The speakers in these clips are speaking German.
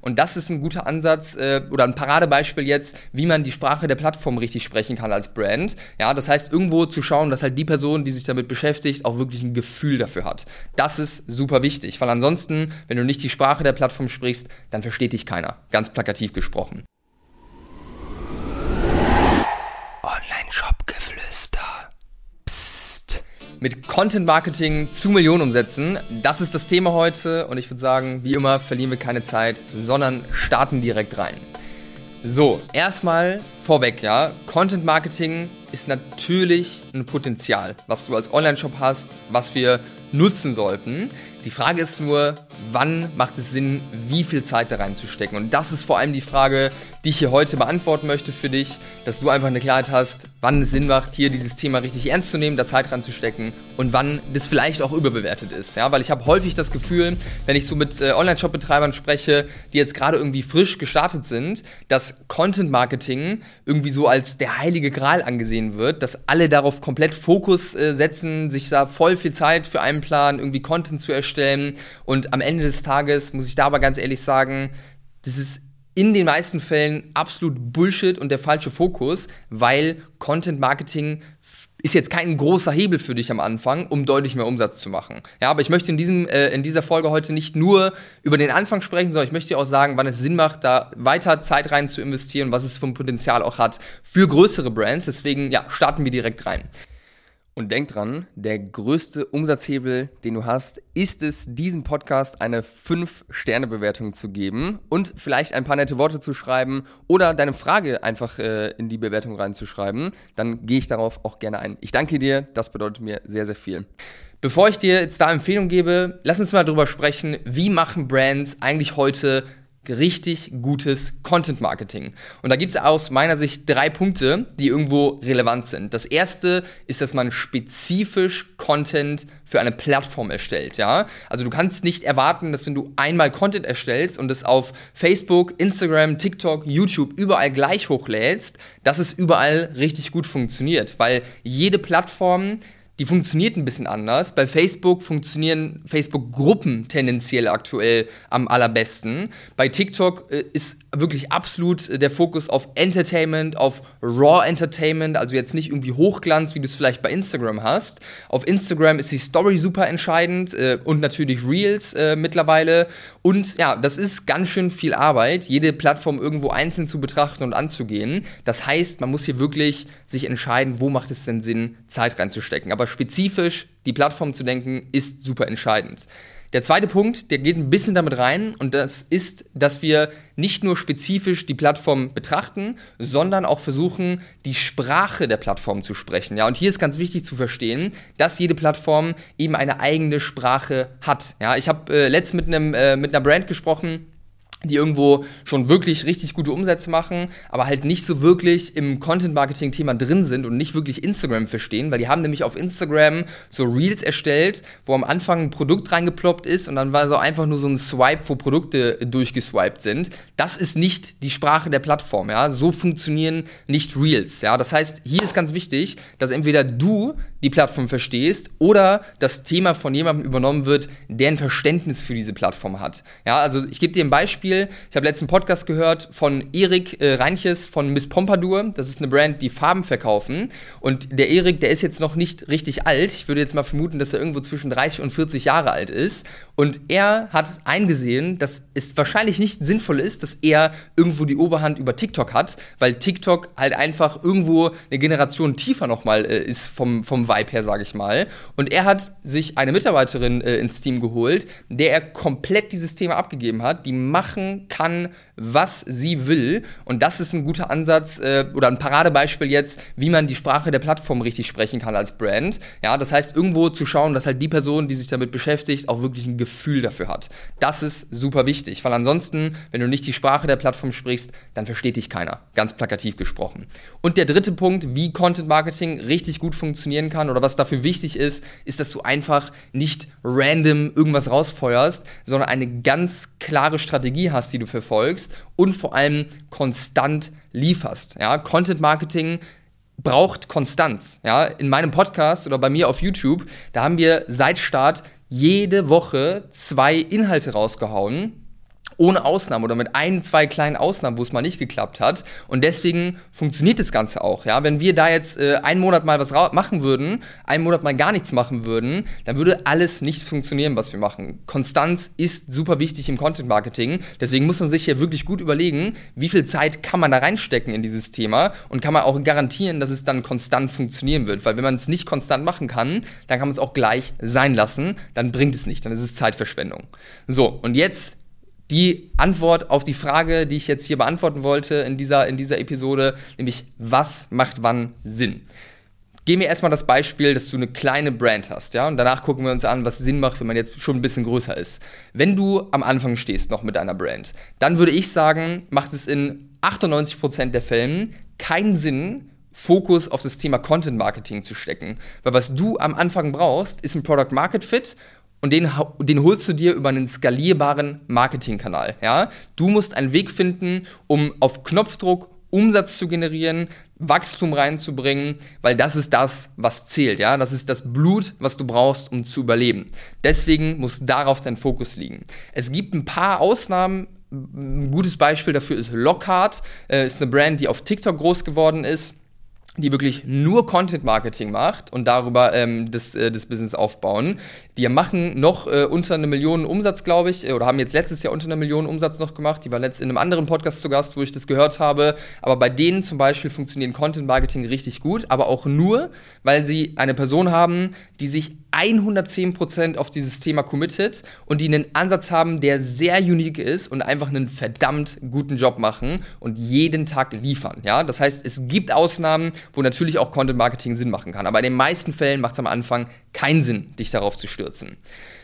Und das ist ein guter Ansatz äh, oder ein Paradebeispiel jetzt, wie man die Sprache der Plattform richtig sprechen kann als Brand. Ja, das heißt, irgendwo zu schauen, dass halt die Person, die sich damit beschäftigt, auch wirklich ein Gefühl dafür hat. Das ist super wichtig, weil ansonsten, wenn du nicht die Sprache der Plattform sprichst, dann versteht dich keiner. Ganz plakativ gesprochen. Mit Content Marketing zu Millionen umsetzen. Das ist das Thema heute und ich würde sagen, wie immer, verlieren wir keine Zeit, sondern starten direkt rein. So, erstmal vorweg, ja. Content Marketing ist natürlich ein Potenzial, was du als Online-Shop hast, was wir nutzen sollten. Die Frage ist nur, wann macht es Sinn, wie viel Zeit da reinzustecken? Und das ist vor allem die Frage, die ich hier heute beantworten möchte für dich, dass du einfach eine Klarheit hast, wann es Sinn macht, hier dieses Thema richtig ernst zu nehmen, da Zeit reinzustecken und wann das vielleicht auch überbewertet ist. Ja, weil ich habe häufig das Gefühl, wenn ich so mit äh, Online-Shop-Betreibern spreche, die jetzt gerade irgendwie frisch gestartet sind, dass Content-Marketing irgendwie so als der heilige Gral angesehen wird, dass alle darauf komplett Fokus äh, setzen, sich da voll viel Zeit für einen Plan, irgendwie Content zu erstellen und am Ende des Tages muss ich da aber ganz ehrlich sagen, das ist in den meisten Fällen absolut Bullshit und der falsche Fokus, weil Content Marketing ist jetzt kein großer Hebel für dich am Anfang, um deutlich mehr Umsatz zu machen. Ja, aber ich möchte in, diesem, äh, in dieser Folge heute nicht nur über den Anfang sprechen, sondern ich möchte dir auch sagen, wann es Sinn macht, da weiter Zeit rein zu investieren, was es vom Potenzial auch hat für größere Brands. Deswegen, ja, starten wir direkt rein. Und denk dran, der größte Umsatzhebel, den du hast, ist es, diesem Podcast eine 5-Sterne-Bewertung zu geben und vielleicht ein paar nette Worte zu schreiben oder deine Frage einfach äh, in die Bewertung reinzuschreiben. Dann gehe ich darauf auch gerne ein. Ich danke dir, das bedeutet mir sehr, sehr viel. Bevor ich dir jetzt da Empfehlungen gebe, lass uns mal drüber sprechen, wie machen Brands eigentlich heute richtig gutes Content Marketing. Und da gibt es aus meiner Sicht drei Punkte, die irgendwo relevant sind. Das erste ist, dass man spezifisch Content für eine Plattform erstellt, ja? Also du kannst nicht erwarten, dass wenn du einmal Content erstellst und es auf Facebook, Instagram, TikTok, YouTube überall gleich hochlädst, dass es überall richtig gut funktioniert, weil jede Plattform die funktioniert ein bisschen anders. Bei Facebook funktionieren Facebook-Gruppen tendenziell aktuell am allerbesten. Bei TikTok äh, ist wirklich absolut äh, der Fokus auf Entertainment, auf Raw Entertainment, also jetzt nicht irgendwie Hochglanz, wie du es vielleicht bei Instagram hast. Auf Instagram ist die Story super entscheidend äh, und natürlich Reels äh, mittlerweile. Und ja, das ist ganz schön viel Arbeit, jede Plattform irgendwo einzeln zu betrachten und anzugehen. Das heißt, man muss hier wirklich sich entscheiden, wo macht es denn Sinn, Zeit reinzustecken. Aber spezifisch die Plattform zu denken, ist super entscheidend. Der zweite Punkt, der geht ein bisschen damit rein und das ist, dass wir nicht nur spezifisch die Plattform betrachten, sondern auch versuchen, die Sprache der Plattform zu sprechen. Ja, und hier ist ganz wichtig zu verstehen, dass jede Plattform eben eine eigene Sprache hat. Ja, ich habe äh, letzt mit einem äh, mit einer Brand gesprochen, die irgendwo schon wirklich richtig gute Umsätze machen, aber halt nicht so wirklich im Content-Marketing-Thema drin sind und nicht wirklich Instagram verstehen, weil die haben nämlich auf Instagram so Reels erstellt, wo am Anfang ein Produkt reingeploppt ist und dann war so einfach nur so ein Swipe, wo Produkte durchgeswiped sind. Das ist nicht die Sprache der Plattform, ja. So funktionieren nicht Reels, ja. Das heißt, hier ist ganz wichtig, dass entweder du die Plattform verstehst oder das Thema von jemandem übernommen wird, der ein Verständnis für diese Plattform hat. Ja, also ich gebe dir ein Beispiel. Ich habe letzten Podcast gehört von Erik äh, Reinches von Miss Pompadour. Das ist eine Brand, die Farben verkaufen. Und der Erik, der ist jetzt noch nicht richtig alt. Ich würde jetzt mal vermuten, dass er irgendwo zwischen 30 und 40 Jahre alt ist. Und er hat eingesehen, dass es wahrscheinlich nicht sinnvoll ist, dass er irgendwo die Oberhand über TikTok hat, weil TikTok halt einfach irgendwo eine Generation tiefer nochmal äh, ist vom, vom Vibe her, sage ich mal. Und er hat sich eine Mitarbeiterin äh, ins Team geholt, der er komplett dieses Thema abgegeben hat, die machen kann, was sie will. Und das ist ein guter Ansatz äh, oder ein Paradebeispiel jetzt, wie man die Sprache der Plattform richtig sprechen kann als Brand. Ja, das heißt, irgendwo zu schauen, dass halt die Person, die sich damit beschäftigt, auch wirklich ein Gefühl dafür hat. Das ist super wichtig, weil ansonsten, wenn du nicht die Sprache der Plattform sprichst, dann versteht dich keiner. Ganz plakativ gesprochen. Und der dritte Punkt, wie Content Marketing richtig gut funktionieren kann oder was dafür wichtig ist, ist, dass du einfach nicht random irgendwas rausfeuerst, sondern eine ganz klare Strategie hast, die du verfolgst und vor allem konstant lieferst. Ja? Content Marketing braucht Konstanz. Ja? In meinem Podcast oder bei mir auf YouTube, da haben wir seit Start jede Woche zwei Inhalte rausgehauen ohne Ausnahme oder mit ein, zwei kleinen Ausnahmen, wo es mal nicht geklappt hat. Und deswegen funktioniert das Ganze auch. Ja? Wenn wir da jetzt äh, einen Monat mal was machen würden, einen Monat mal gar nichts machen würden, dann würde alles nicht funktionieren, was wir machen. Konstanz ist super wichtig im Content Marketing. Deswegen muss man sich hier wirklich gut überlegen, wie viel Zeit kann man da reinstecken in dieses Thema und kann man auch garantieren, dass es dann konstant funktionieren wird. Weil wenn man es nicht konstant machen kann, dann kann man es auch gleich sein lassen. Dann bringt es nicht. Dann ist es Zeitverschwendung. So, und jetzt die Antwort auf die Frage, die ich jetzt hier beantworten wollte in dieser, in dieser Episode, nämlich was macht wann Sinn? Gehen wir erstmal das Beispiel, dass du eine kleine Brand hast, ja, und danach gucken wir uns an, was Sinn macht, wenn man jetzt schon ein bisschen größer ist. Wenn du am Anfang stehst noch mit deiner Brand, dann würde ich sagen, macht es in 98% der Fällen keinen Sinn, Fokus auf das Thema Content Marketing zu stecken. Weil was du am Anfang brauchst, ist ein Product Market Fit und den, den holst du dir über einen skalierbaren Marketingkanal. Ja? Du musst einen Weg finden, um auf Knopfdruck Umsatz zu generieren, Wachstum reinzubringen, weil das ist das, was zählt, ja, das ist das Blut, was du brauchst, um zu überleben. Deswegen muss darauf dein Fokus liegen. Es gibt ein paar Ausnahmen. Ein gutes Beispiel dafür ist Lockhart, äh, ist eine Brand, die auf TikTok groß geworden ist die wirklich nur Content Marketing macht und darüber ähm, das, äh, das Business aufbauen. Die machen noch äh, unter eine Million Umsatz, glaube ich, äh, oder haben jetzt letztes Jahr unter eine Million Umsatz noch gemacht. Die war letzt in einem anderen Podcast zu Gast, wo ich das gehört habe. Aber bei denen zum Beispiel funktioniert Content Marketing richtig gut, aber auch nur, weil sie eine Person haben, die sich 110% auf dieses Thema committet und die einen Ansatz haben, der sehr unique ist und einfach einen verdammt guten Job machen und jeden Tag liefern. Ja? Das heißt, es gibt Ausnahmen, wo natürlich auch Content Marketing Sinn machen kann. Aber in den meisten Fällen macht es am Anfang keinen Sinn, dich darauf zu stürzen.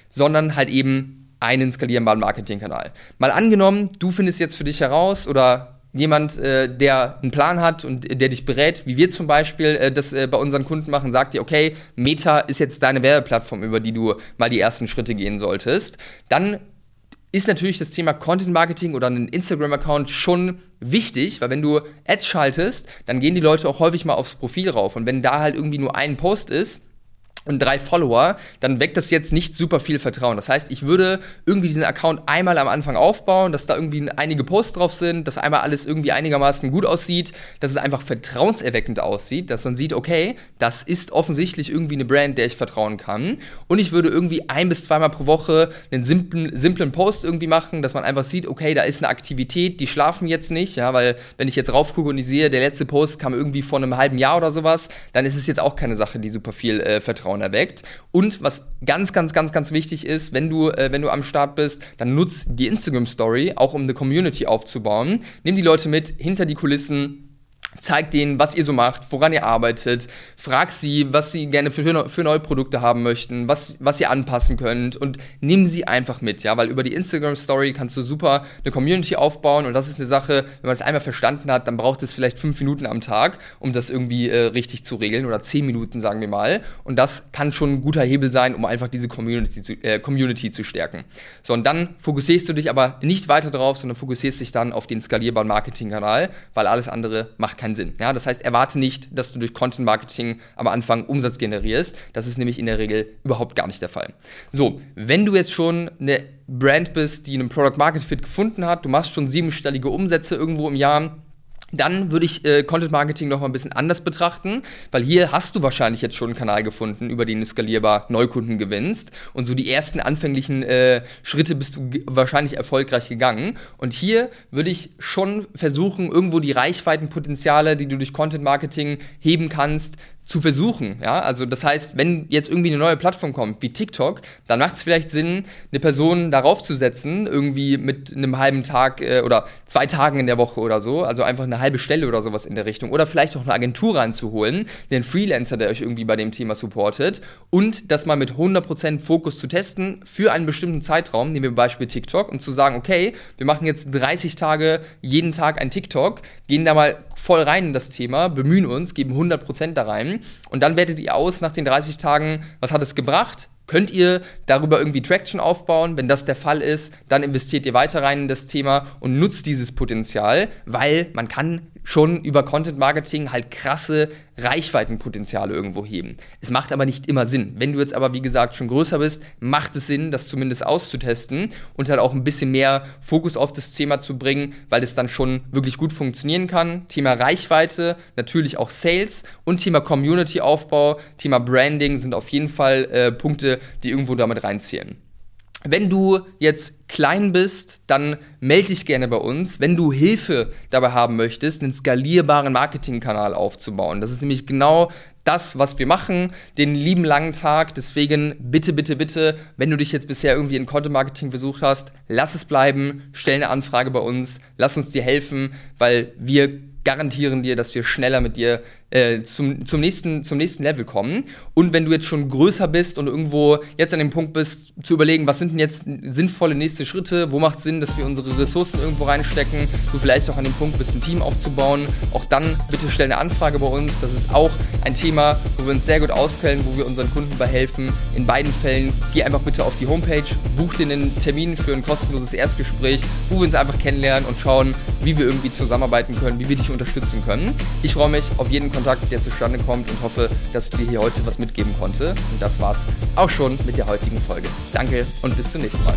Sondern halt eben einen skalierbaren Marketingkanal. Mal angenommen, du findest jetzt für dich heraus oder jemand, äh, der einen Plan hat und der dich berät, wie wir zum Beispiel äh, das äh, bei unseren Kunden machen, sagt dir, okay, Meta ist jetzt deine Werbeplattform, über die du mal die ersten Schritte gehen solltest, dann ist natürlich das Thema Content Marketing oder ein Instagram-Account schon wichtig, weil wenn du Ads schaltest, dann gehen die Leute auch häufig mal aufs Profil rauf. Und wenn da halt irgendwie nur ein Post ist, und drei Follower, dann weckt das jetzt nicht super viel Vertrauen. Das heißt, ich würde irgendwie diesen Account einmal am Anfang aufbauen, dass da irgendwie einige Posts drauf sind, dass einmal alles irgendwie einigermaßen gut aussieht, dass es einfach vertrauenserweckend aussieht, dass man sieht, okay, das ist offensichtlich irgendwie eine Brand, der ich vertrauen kann. Und ich würde irgendwie ein bis zweimal pro Woche einen simplen, simplen Post irgendwie machen, dass man einfach sieht, okay, da ist eine Aktivität, die schlafen jetzt nicht, ja, weil wenn ich jetzt raufgucke und ich sehe, der letzte Post kam irgendwie vor einem halben Jahr oder sowas, dann ist es jetzt auch keine Sache, die super viel äh, Vertrauen Vertrauen erweckt. Und was ganz, ganz, ganz, ganz wichtig ist, wenn du, äh, wenn du am Start bist, dann nutzt die Instagram Story, auch um eine Community aufzubauen. Nimm die Leute mit hinter die Kulissen Zeigt denen, was ihr so macht, woran ihr arbeitet. Frag sie, was sie gerne für, für neue Produkte haben möchten, was, was ihr anpassen könnt und nimm sie einfach mit, ja, weil über die Instagram Story kannst du super eine Community aufbauen und das ist eine Sache, wenn man es einmal verstanden hat, dann braucht es vielleicht fünf Minuten am Tag, um das irgendwie äh, richtig zu regeln oder zehn Minuten, sagen wir mal. Und das kann schon ein guter Hebel sein, um einfach diese Community zu, äh, Community zu stärken. So, und dann fokussierst du dich aber nicht weiter drauf, sondern fokussierst dich dann auf den skalierbaren Marketingkanal, weil alles andere macht keinen keinen Sinn. Ja, das heißt, erwarte nicht, dass du durch Content Marketing am Anfang Umsatz generierst. Das ist nämlich in der Regel überhaupt gar nicht der Fall. So, wenn du jetzt schon eine Brand bist, die einen Product Market Fit gefunden hat, du machst schon siebenstellige Umsätze irgendwo im Jahr, dann würde ich äh, Content Marketing noch mal ein bisschen anders betrachten, weil hier hast du wahrscheinlich jetzt schon einen Kanal gefunden, über den du skalierbar Neukunden gewinnst. Und so die ersten anfänglichen äh, Schritte bist du wahrscheinlich erfolgreich gegangen. Und hier würde ich schon versuchen, irgendwo die Reichweitenpotenziale, die du durch Content Marketing heben kannst, zu versuchen. Ja? Also das heißt, wenn jetzt irgendwie eine neue Plattform kommt, wie TikTok, dann macht es vielleicht Sinn, eine Person darauf zu setzen, irgendwie mit einem halben Tag äh, oder zwei Tagen in der Woche oder so, also einfach eine halbe Stelle oder sowas in der Richtung. Oder vielleicht auch eine Agentur reinzuholen, einen Freelancer, der euch irgendwie bei dem Thema supportet und das mal mit 100% Fokus zu testen für einen bestimmten Zeitraum, nehmen wir Beispiel TikTok, und zu sagen, okay, wir machen jetzt 30 Tage jeden Tag ein TikTok, gehen da mal voll rein in das Thema, bemühen uns, geben 100% da rein und dann wertet ihr aus nach den 30 Tagen, was hat es gebracht? Könnt ihr darüber irgendwie Traction aufbauen? Wenn das der Fall ist, dann investiert ihr weiter rein in das Thema und nutzt dieses Potenzial, weil man kann schon über Content Marketing halt krasse Reichweitenpotenziale irgendwo heben. Es macht aber nicht immer Sinn. Wenn du jetzt aber, wie gesagt, schon größer bist, macht es Sinn, das zumindest auszutesten und halt auch ein bisschen mehr Fokus auf das Thema zu bringen, weil es dann schon wirklich gut funktionieren kann. Thema Reichweite, natürlich auch Sales und Thema Community-Aufbau, Thema Branding sind auf jeden Fall äh, Punkte, die irgendwo damit reinzählen. Wenn du jetzt klein bist, dann melde dich gerne bei uns. Wenn du Hilfe dabei haben möchtest, einen skalierbaren Marketingkanal aufzubauen. Das ist nämlich genau das, was wir machen, den lieben langen Tag. Deswegen bitte, bitte, bitte, wenn du dich jetzt bisher irgendwie in Content Marketing versucht hast, lass es bleiben, stell eine Anfrage bei uns, lass uns dir helfen, weil wir garantieren dir, dass wir schneller mit dir äh, zum, zum, nächsten, zum nächsten Level kommen. Und wenn du jetzt schon größer bist und irgendwo jetzt an dem Punkt bist, zu überlegen, was sind denn jetzt sinnvolle nächste Schritte, wo macht es Sinn, dass wir unsere Ressourcen irgendwo reinstecken, du vielleicht auch an dem Punkt bist, ein Team aufzubauen, auch dann bitte stell eine Anfrage bei uns. Das ist auch ein Thema, wo wir uns sehr gut auskennen, wo wir unseren Kunden bei helfen. In beiden Fällen geh einfach bitte auf die Homepage, buch dir einen Termin für ein kostenloses Erstgespräch, wo wir uns einfach kennenlernen und schauen, wie wir irgendwie zusammenarbeiten können, wie wir dich unterstützen können. Ich freue mich auf jeden Kontakt, der zustande kommt und hoffe, dass ich dir hier heute was mitgeben konnte. Und das war's auch schon mit der heutigen Folge. Danke und bis zum nächsten Mal.